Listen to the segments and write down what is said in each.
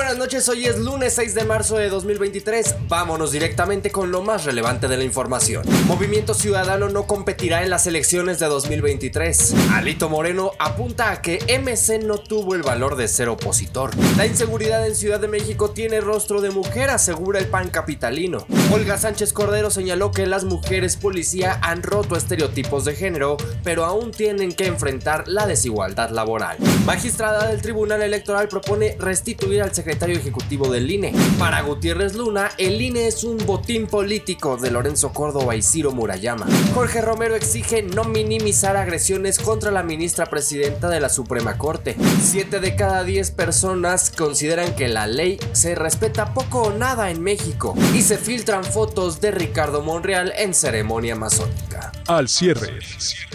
buenas noches, hoy es lunes 6 de marzo de 2023. Vámonos directamente con lo más relevante de la información. Movimiento Ciudadano no competirá en las elecciones de 2023. Alito Moreno apunta a que MC no tuvo el valor de ser opositor. La inseguridad en Ciudad de México tiene rostro de mujer, asegura el PAN capitalino. Olga Sánchez Cordero señaló que las mujeres policía han roto estereotipos de género, pero aún tienen que enfrentar la desigualdad laboral. Magistrada del Tribunal Electoral propone restituir al secretario ejecutivo del INE. Para Gutiérrez Luna, el INE es un botín político de Lorenzo Córdoba y Ciro Murayama. Jorge Romero exige no minimizar agresiones contra la ministra presidenta de la Suprema Corte. Siete de cada diez personas consideran que la ley se respeta poco o nada en México y se filtran fotos de Ricardo Monreal en ceremonia masónica. Al cierre,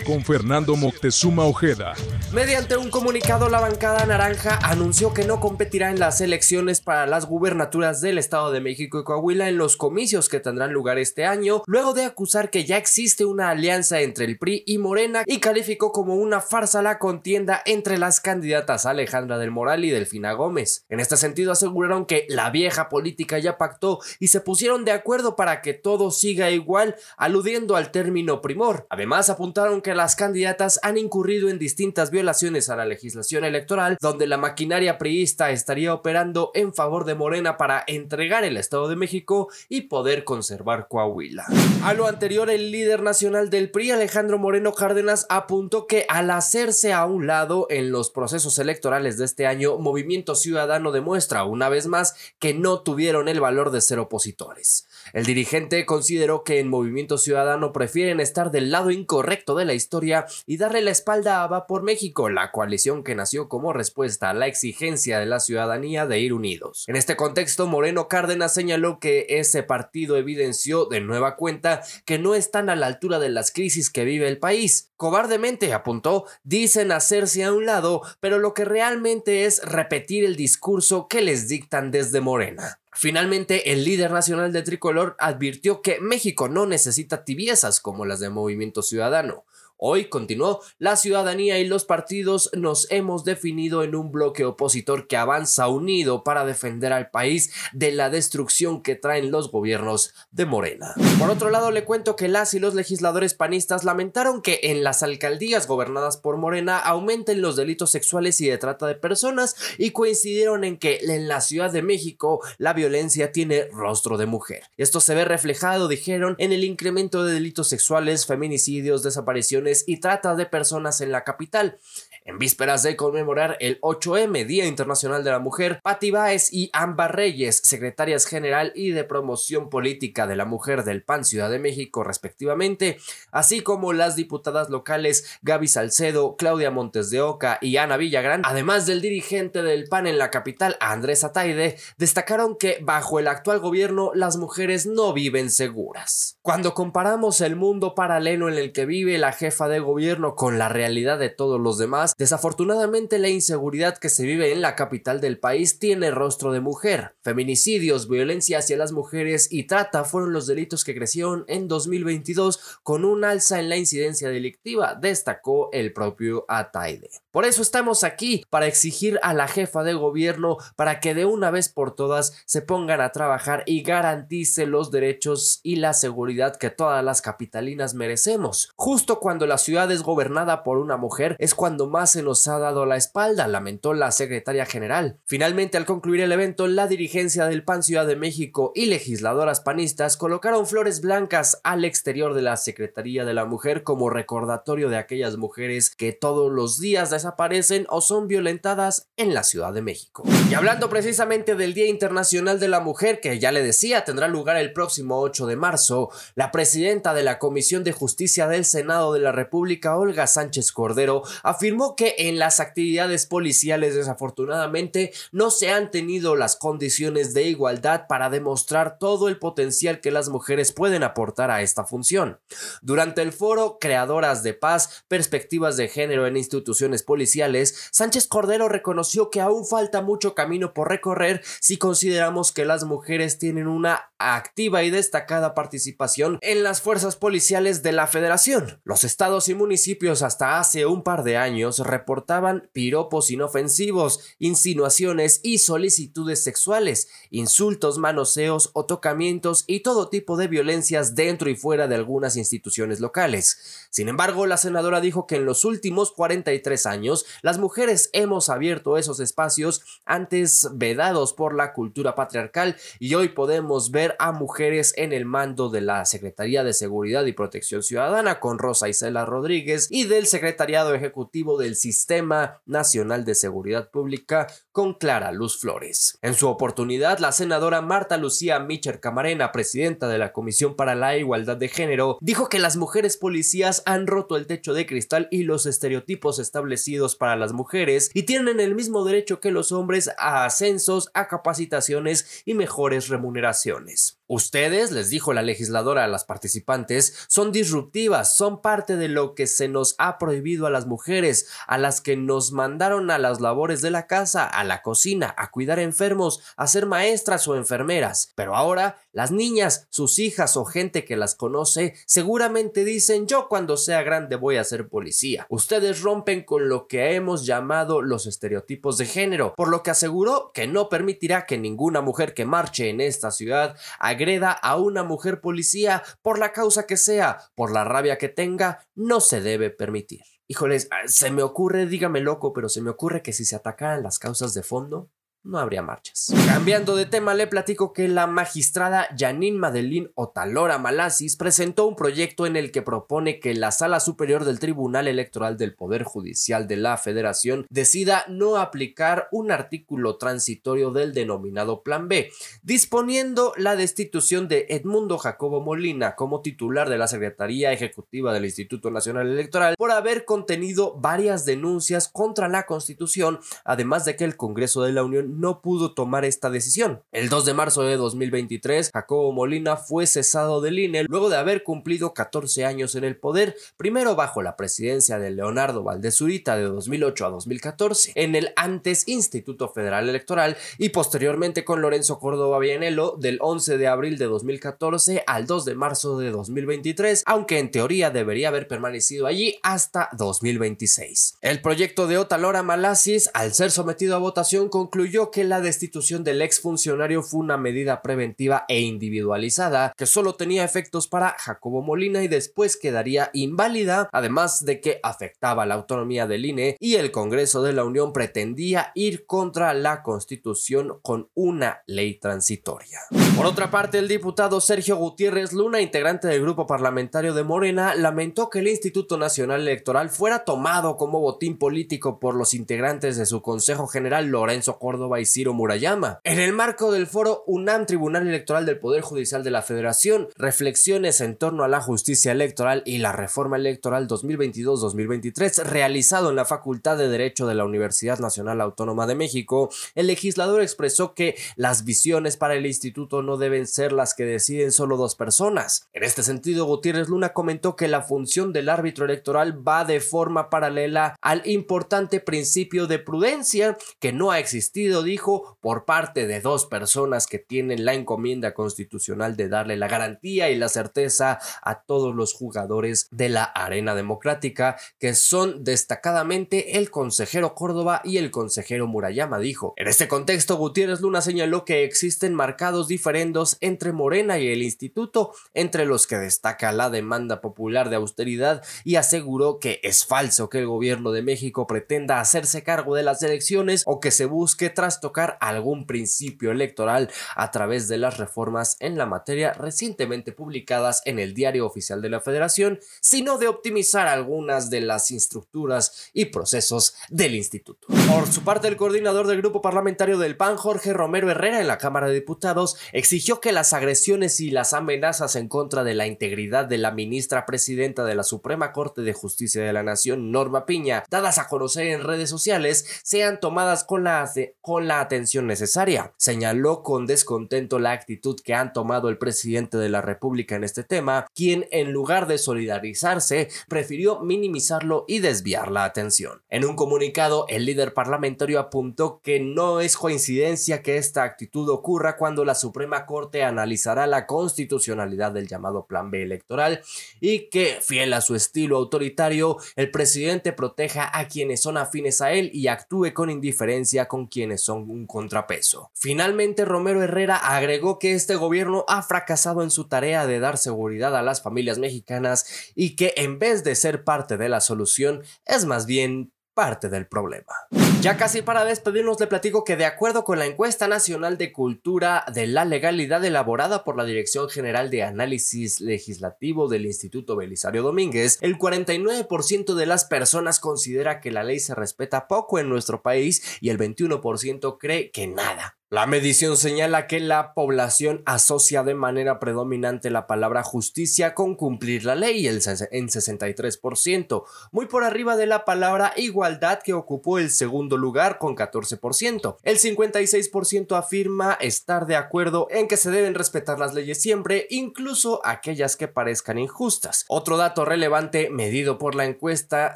con Fernando Moctezuma Ojeda. Mediante un comunicado, la bancada naranja anunció que no competirá en las elecciones para las gubernaturas del Estado de México y Coahuila en los comicios que tendrán lugar este año, luego de acusar que ya existe una alianza entre el PRI y Morena y calificó como una farsa la contienda entre las candidatas Alejandra del Moral y Delfina Gómez. En este sentido aseguraron que la vieja política ya pactó y se pusieron de acuerdo para que todo siga igual, aludiendo al término Además apuntaron que las candidatas han incurrido en distintas violaciones a la legislación electoral, donde la maquinaria priista estaría operando en favor de Morena para entregar el Estado de México y poder conservar Coahuila. A lo anterior, el líder nacional del PRI, Alejandro Moreno Cárdenas, apuntó que al hacerse a un lado en los procesos electorales de este año, Movimiento Ciudadano demuestra una vez más que no tuvieron el valor de ser opositores. El dirigente consideró que en Movimiento Ciudadano prefieren estar del lado incorrecto de la historia y darle la espalda a Va por México, la coalición que nació como respuesta a la exigencia de la ciudadanía de ir unidos. En este contexto, Moreno Cárdenas señaló que ese partido evidenció de nueva cuenta que no están a la altura de las crisis que vive el país. Cobardemente, apuntó, dicen hacerse a un lado, pero lo que realmente es repetir el discurso que les dictan desde Morena. Finalmente, el líder nacional de Tricolor advirtió que México no necesita tibiezas como las de Movimiento Ciudadano. Hoy, continuó, la ciudadanía y los partidos nos hemos definido en un bloque opositor que avanza unido para defender al país de la destrucción que traen los gobiernos de Morena. Por otro lado, le cuento que las y los legisladores panistas lamentaron que en las alcaldías gobernadas por Morena aumenten los delitos sexuales y de trata de personas y coincidieron en que en la Ciudad de México la violencia tiene rostro de mujer. Esto se ve reflejado, dijeron, en el incremento de delitos sexuales, feminicidios, desapariciones, y trata de personas en la capital. En vísperas de conmemorar el 8M, Día Internacional de la Mujer, Patti Báez y Amba Reyes, secretarias general y de promoción política de la mujer del PAN Ciudad de México, respectivamente, así como las diputadas locales Gaby Salcedo, Claudia Montes de Oca y Ana Villagrán, además del dirigente del PAN en la capital, Andrés Ataide, destacaron que bajo el actual gobierno las mujeres no viven seguras. Cuando comparamos el mundo paralelo en el que vive la jefa de gobierno con la realidad de todos los demás, Desafortunadamente la inseguridad que se vive en la capital del país tiene rostro de mujer. Feminicidios, violencia hacia las mujeres y trata fueron los delitos que crecieron en 2022 con un alza en la incidencia delictiva, destacó el propio Ataide. Por eso estamos aquí, para exigir a la jefa de gobierno para que de una vez por todas se pongan a trabajar y garantice los derechos y la seguridad que todas las capitalinas merecemos. Justo cuando la ciudad es gobernada por una mujer es cuando más se nos ha dado la espalda, lamentó la secretaria general. Finalmente, al concluir el evento, la dirigencia del PAN Ciudad de México y legisladoras panistas colocaron flores blancas al exterior de la Secretaría de la Mujer como recordatorio de aquellas mujeres que todos los días desaparecen o son violentadas en la Ciudad de México. Y hablando precisamente del Día Internacional de la Mujer, que ya le decía tendrá lugar el próximo 8 de marzo, la presidenta de la Comisión de Justicia del Senado de la República, Olga Sánchez Cordero, afirmó que en las actividades policiales desafortunadamente no se han tenido las condiciones de igualdad para demostrar todo el potencial que las mujeres pueden aportar a esta función. Durante el foro Creadoras de Paz, Perspectivas de Género en Instituciones Policiales, Sánchez Cordero reconoció que aún falta mucho camino por recorrer si consideramos que las mujeres tienen una activa y destacada participación en las fuerzas policiales de la federación. Los estados y municipios hasta hace un par de años reportaban piropos inofensivos, insinuaciones y solicitudes sexuales, insultos, manoseos o tocamientos y todo tipo de violencias dentro y fuera de algunas instituciones locales. Sin embargo, la senadora dijo que en los últimos 43 años las mujeres hemos abierto esos espacios antes vedados por la cultura patriarcal y hoy podemos ver a mujeres en el mando de la Secretaría de Seguridad y Protección Ciudadana con Rosa Isela Rodríguez y del Secretariado Ejecutivo del Sistema Nacional de Seguridad Pública con Clara Luz Flores. En su oportunidad, la senadora Marta Lucía Micher Camarena, presidenta de la Comisión para la Igualdad de Género, dijo que las mujeres policías han roto el techo de cristal y los estereotipos establecidos para las mujeres y tienen el mismo derecho que los hombres a ascensos, a capacitaciones y mejores remuneraciones. Ustedes, les dijo la legisladora a las participantes, son disruptivas, son parte de lo que se nos ha prohibido a las mujeres, a las que nos mandaron a las labores de la casa, a la cocina, a cuidar enfermos, a ser maestras o enfermeras. Pero ahora, las niñas, sus hijas o gente que las conoce, seguramente dicen yo cuando sea grande voy a ser policía. Ustedes rompen con lo que hemos llamado los estereotipos de género, por lo que aseguró que no permitirá que ninguna mujer que marche en esta ciudad agreda a una mujer policía por la causa que sea, por la rabia que tenga, no se debe permitir. Híjoles, ah, se me ocurre, dígame loco, pero se me ocurre que si se atacaran las causas de fondo, no habría marchas. Cambiando de tema, le platico que la magistrada Janine Madeline Otalora Malasis presentó un proyecto en el que propone que la Sala Superior del Tribunal Electoral del Poder Judicial de la Federación decida no aplicar un artículo transitorio del denominado Plan B, disponiendo la destitución de Edmundo Jacobo Molina como titular de la Secretaría Ejecutiva del Instituto Nacional Electoral por haber contenido varias denuncias contra la Constitución, además de que el Congreso de la Unión no pudo tomar esta decisión. El 2 de marzo de 2023, Jacobo Molina fue cesado del INE luego de haber cumplido 14 años en el poder, primero bajo la presidencia de Leonardo Valdez Zurita de 2008 a 2014 en el antes Instituto Federal Electoral y posteriormente con Lorenzo Córdoba Vianello del 11 de abril de 2014 al 2 de marzo de 2023, aunque en teoría debería haber permanecido allí hasta 2026. El proyecto de Otalora Malasis, al ser sometido a votación, concluyó que la destitución del exfuncionario fue una medida preventiva e individualizada que solo tenía efectos para Jacobo Molina y después quedaría inválida, además de que afectaba la autonomía del INE y el Congreso de la Unión pretendía ir contra la Constitución con una ley transitoria. Por otra parte, el diputado Sergio Gutiérrez Luna, integrante del grupo parlamentario de Morena, lamentó que el Instituto Nacional Electoral fuera tomado como botín político por los integrantes de su Consejo General Lorenzo Córdoba Murayama. En el marco del foro UNAM Tribunal Electoral del Poder Judicial de la Federación, reflexiones en torno a la justicia electoral y la reforma electoral 2022-2023 realizado en la Facultad de Derecho de la Universidad Nacional Autónoma de México, el legislador expresó que las visiones para el instituto no deben ser las que deciden solo dos personas. En este sentido, Gutiérrez Luna comentó que la función del árbitro electoral va de forma paralela al importante principio de prudencia que no ha existido dijo, por parte de dos personas que tienen la encomienda constitucional de darle la garantía y la certeza a todos los jugadores de la arena democrática, que son destacadamente el consejero Córdoba y el consejero Murayama, dijo. En este contexto, Gutiérrez Luna señaló que existen marcados diferendos entre Morena y el instituto, entre los que destaca la demanda popular de austeridad y aseguró que es falso que el gobierno de México pretenda hacerse cargo de las elecciones o que se busque tras tocar algún principio electoral a través de las reformas en la materia recientemente publicadas en el Diario Oficial de la Federación, sino de optimizar algunas de las estructuras y procesos del instituto. Por su parte, el coordinador del grupo parlamentario del PAN, Jorge Romero Herrera, en la Cámara de Diputados, exigió que las agresiones y las amenazas en contra de la integridad de la ministra presidenta de la Suprema Corte de Justicia de la Nación, Norma Piña, dadas a conocer en redes sociales, sean tomadas con la, con la atención necesaria. Señaló con descontento la actitud que han tomado el presidente de la República en este tema, quien en lugar de solidarizarse, prefirió minimizarlo y desviar la atención. En un comunicado, el líder parlamentario apuntó que no es coincidencia que esta actitud ocurra cuando la Suprema Corte analizará la constitucionalidad del llamado Plan B electoral y que, fiel a su estilo autoritario, el presidente proteja a quienes son afines a él y actúe con indiferencia con quienes son un contrapeso. Finalmente, Romero Herrera agregó que este gobierno ha fracasado en su tarea de dar seguridad a las familias mexicanas y que en vez de ser parte de la solución, es más bien parte del problema. Ya casi para despedirnos le platico que de acuerdo con la encuesta nacional de cultura de la legalidad elaborada por la Dirección General de Análisis Legislativo del Instituto Belisario Domínguez, el 49% de las personas considera que la ley se respeta poco en nuestro país y el 21% cree que nada. La medición señala que la población asocia de manera predominante la palabra justicia con cumplir la ley en 63%, muy por arriba de la palabra igualdad que ocupó el segundo lugar con 14%. El 56% afirma estar de acuerdo en que se deben respetar las leyes siempre, incluso aquellas que parezcan injustas. Otro dato relevante medido por la encuesta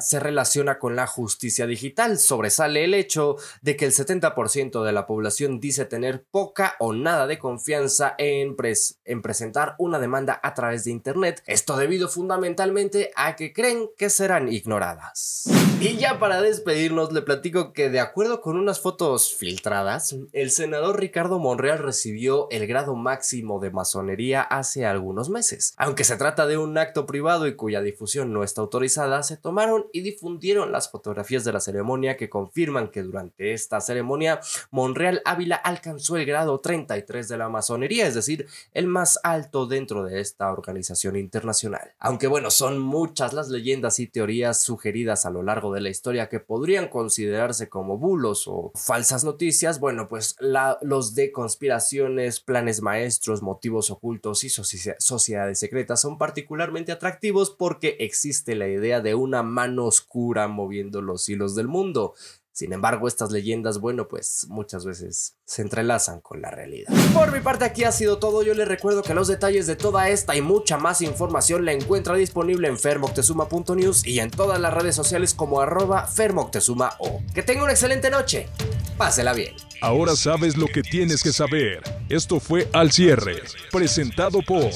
se relaciona con la justicia digital. Sobresale el hecho de que el 70% de la población dice tener poca o nada de confianza en, en presentar una demanda a través de Internet. Esto debido fundamentalmente a que creen que serán ignoradas. Y ya para despedirnos, le platico que de acuerdo con unas fotos filtradas, el senador Ricardo Monreal recibió el grado máximo de masonería hace algunos meses. Aunque se trata de un acto privado y cuya difusión no está autorizada, se tomaron y difundieron las fotografías de la ceremonia que confirman que durante esta ceremonia Monreal Ávila alcanzó el grado 33 de la masonería, es decir, el más alto dentro de esta organización internacional. Aunque bueno, son muchas las leyendas y teorías sugeridas a lo largo de la historia que podrían considerarse como bulos o falsas noticias, bueno, pues los de conspiraciones, planes maestros, motivos ocultos y sociedades secretas son particularmente atractivos porque existe la idea de una mano oscura moviendo los hilos del mundo. Sin embargo, estas leyendas, bueno, pues muchas veces se entrelazan con la realidad. Por mi parte aquí ha sido todo, yo les recuerdo que los detalles de toda esta y mucha más información la encuentra disponible en fermoctezuma.news y en todas las redes sociales como arroba fermoctezuma o. Que tenga una excelente noche, pásela bien. Ahora sabes lo que tienes que saber. Esto fue Al Cierre, presentado por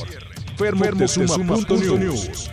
fermoctezuma.news.